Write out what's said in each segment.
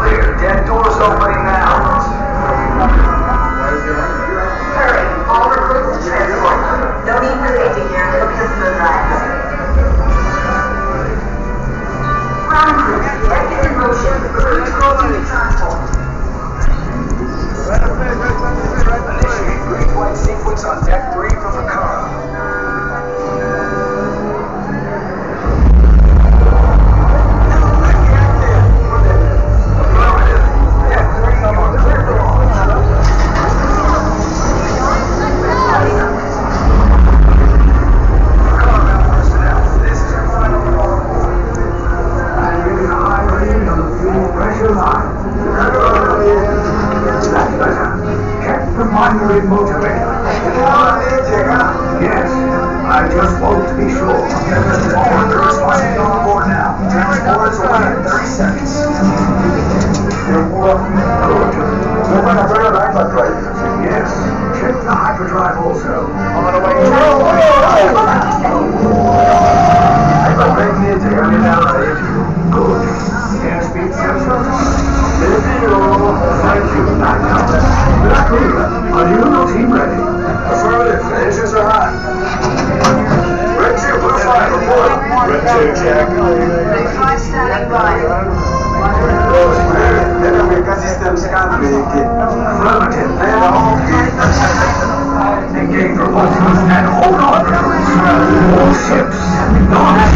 Clear. Dead doors opening now. Hurry, all recruits to transport. No need for safety here. Hope this moon rides. Ground crews, exit in motion. Recruits roll to transport. Right away, right away, right away. Initiate green light sequence on deck three from the car. Be sure to get the forward. On board now. Transport is away in 30 seconds. Movement of air hyperdrive. Yes. Check the hyperdrive also. On the way. friendships.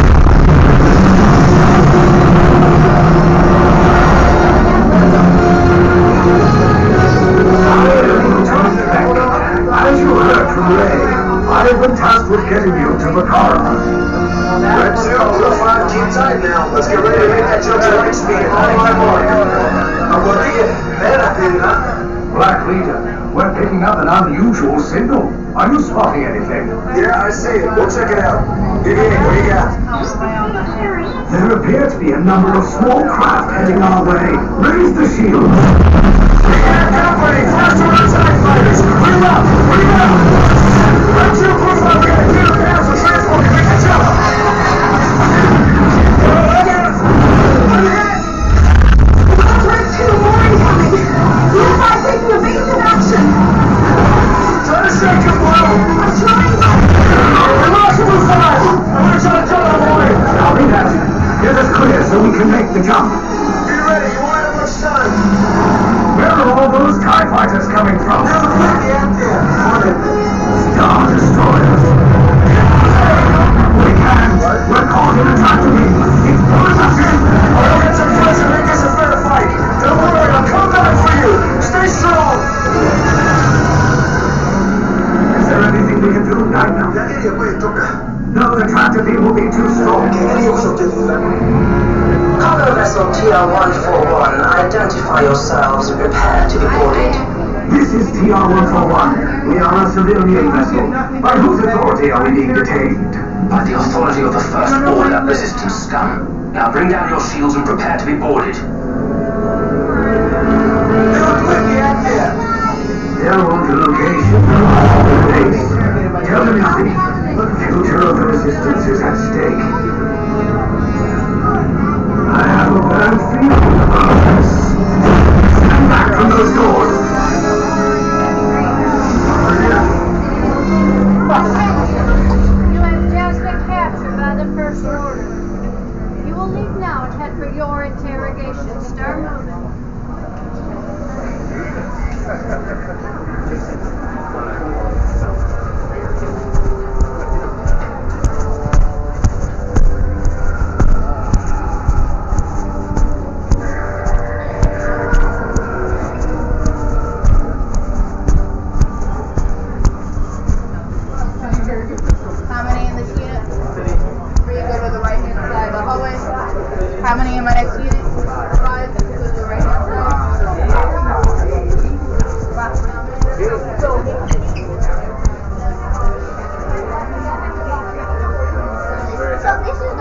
small craft heading our way.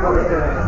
Gracias.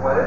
Puede.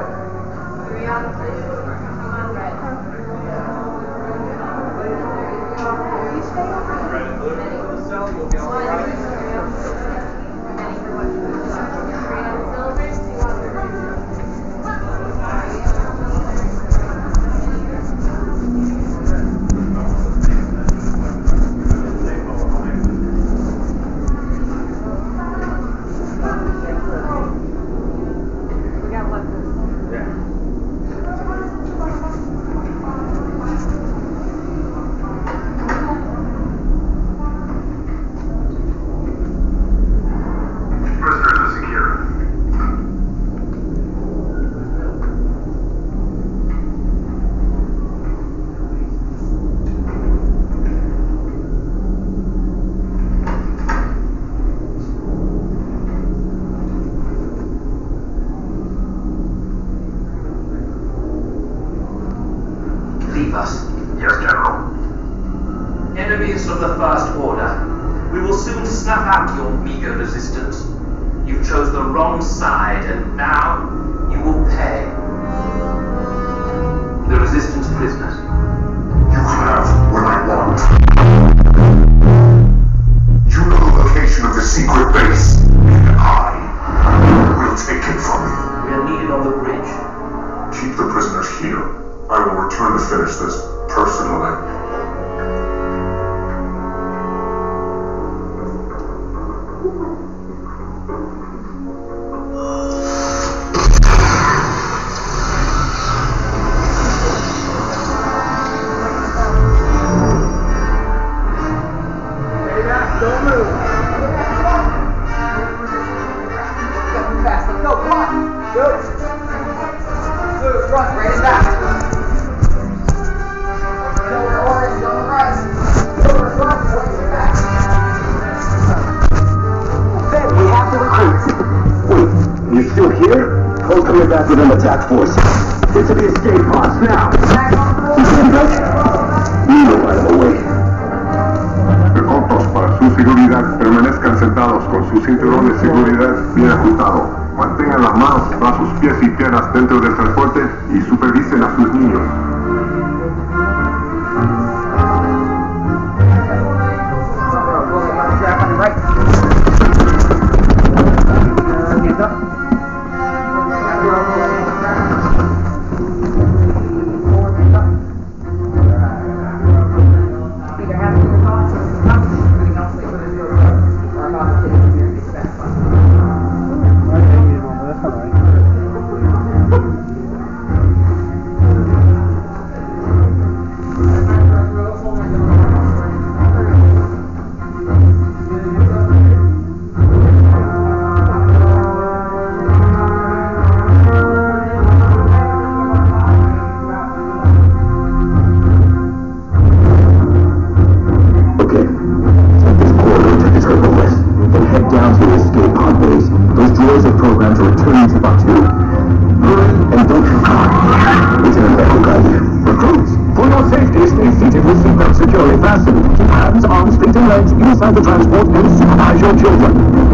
of the First Order. We will soon snuff out your meager resistance. You chose the wrong side, and now you will pay. The resistance prisoners. You have what I want. You know the location of the secret base, and I will take it from you. We are needed on the bridge. Keep the prisoners here. I will return to finish this personally. It's an escape pods now. Cortos para su seguridad, permanezcan sentados con su cinturón de seguridad bien ajustado. Mantengan las manos, brazos, pies y piernas dentro del transporte y supervisen a sus niños. The transport and supervise your children.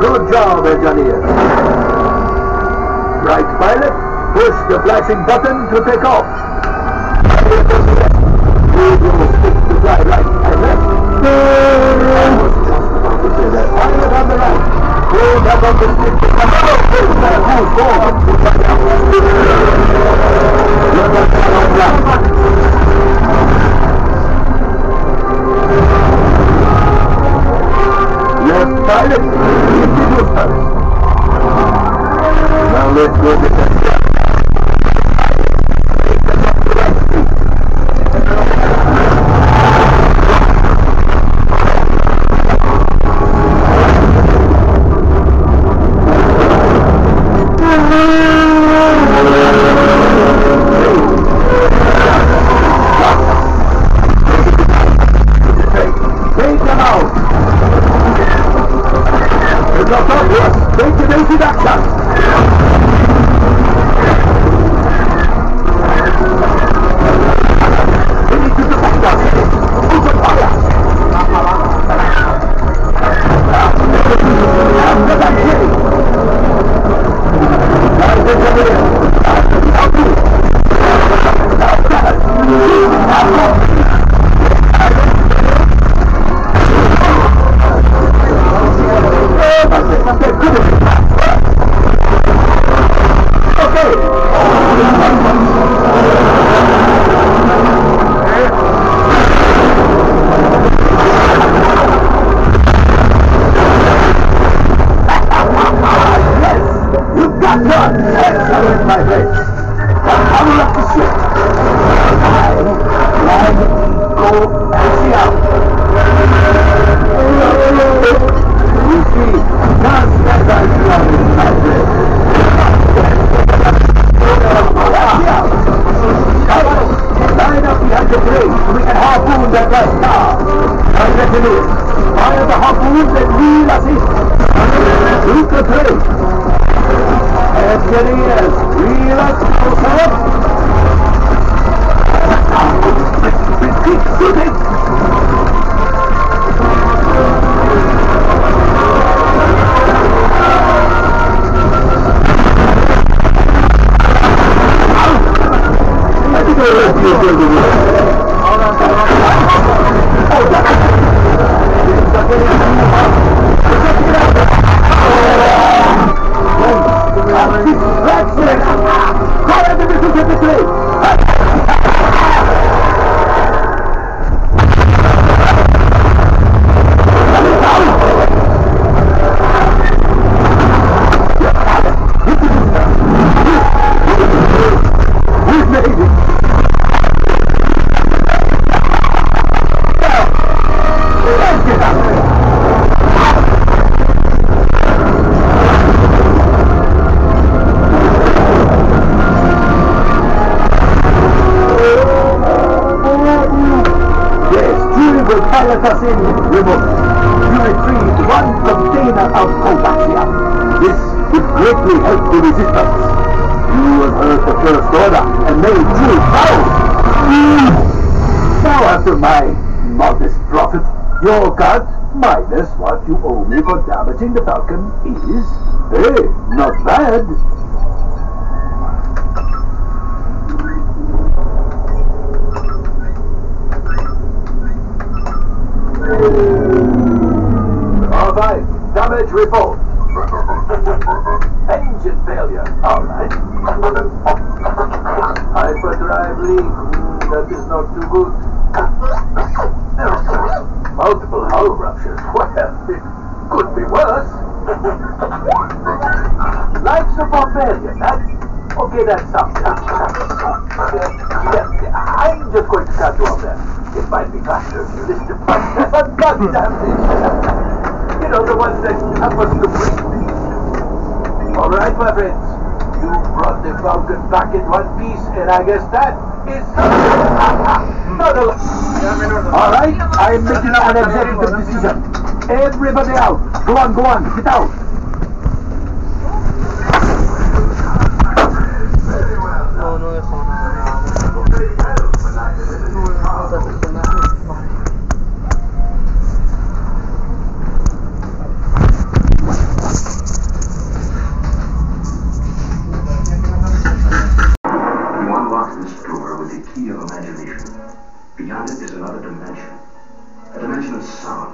Good job, engineer. Right, pilot. Push the flashing button to take off. We will stick to fly right and left. I was just about to say that. Pilot on the right. Hold up on the stick come forward left. Left pilot. Now let's go to the This would greatly help the resistance. You have heard the First Order and made true power. Now after my modest profit, your cut minus what you owe me for damaging the Falcon is, hey, not bad. All right, damage report. Engine failure. All right. Hyperdrive leak. Mm, that is not too good. Multiple hull ruptures. Well, it could be worse. Light support failure. That, okay, that's something. Yeah, I'm just going to cut you off there. It might be faster if you listen to but goddamn it. You know, the ones that us to breathe. All right, my friends. You brought the Falcon back in one piece, and I guess that is. Alright, I am making an executive decision. Everybody out. Go on, go on. Get out. Oh, no, no Beyond it is another dimension. A dimension of sound.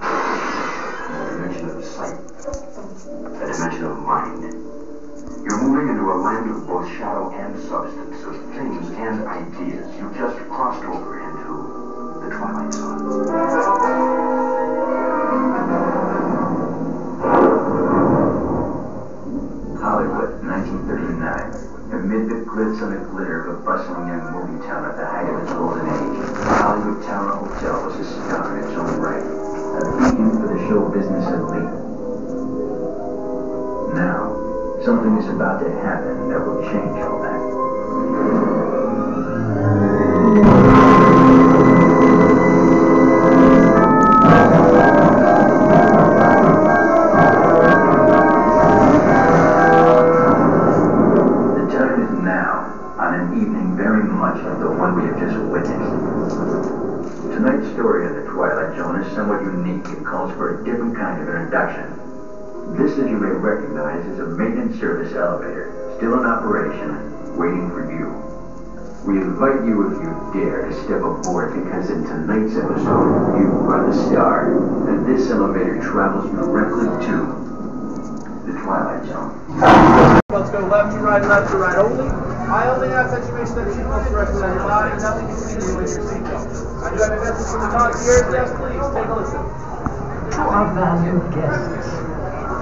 Left to right, left to right only. I only ask that you make sure that you don't rest on your body, nothing you and your seatbelt. I do have a message from the concierge. Yes, please, take a listen. To our valued guests,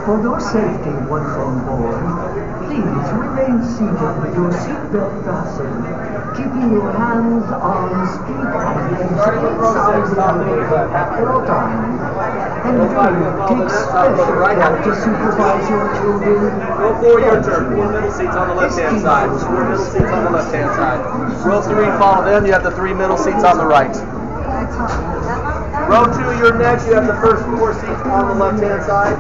for your safety once on board, please remain seated with your seatbelt fastened, keeping your hands, arms, feet, and legs inside the at all times. And do take special care to supervise your children. Go for your turn. Four middle seats on the left-hand side. Four middle seats on the left-hand side. Row three, follow them. You have the three middle seats on the right. Row two, you're next. You have the first four seats on the left-hand side.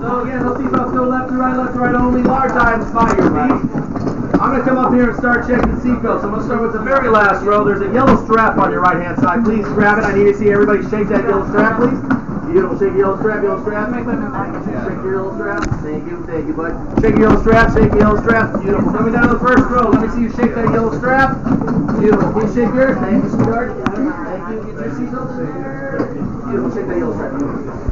So again, no seatbelts, go left to right, left to right Large items by your feet. I'm going to come up here and start checking seatbelts. I'm going to start with the very last row. There's a yellow strap on your right hand side. Please grab it. I need to see everybody shake that yellow strap, please. Beautiful. Shake your yellow strap, yellow strap. Shake your yellow strap. Thank you, thank you, bud. Shake your yellow strap, shake your yellow strap. Beautiful. Coming down to the first row. Let me see you shake that yellow strap. Beautiful. Can you shake yours? Thank you, sweetheart. Thank you. Get your seatbelt. Beautiful. Shake that yellow strap.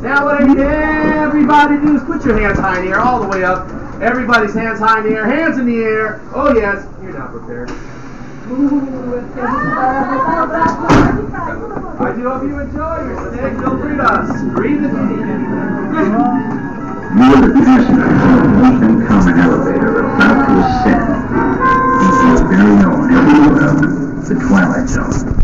Now what I need everybody to do is put your hands high in the air, all the way up. Everybody's hands high in the air, hands in the air. Oh yes, you're not prepared. I do hope you enjoy your stay. Feel free to breathe if you need it. You are the passengers of neat and common elevator about to ascend into your very own the Twilight Zone.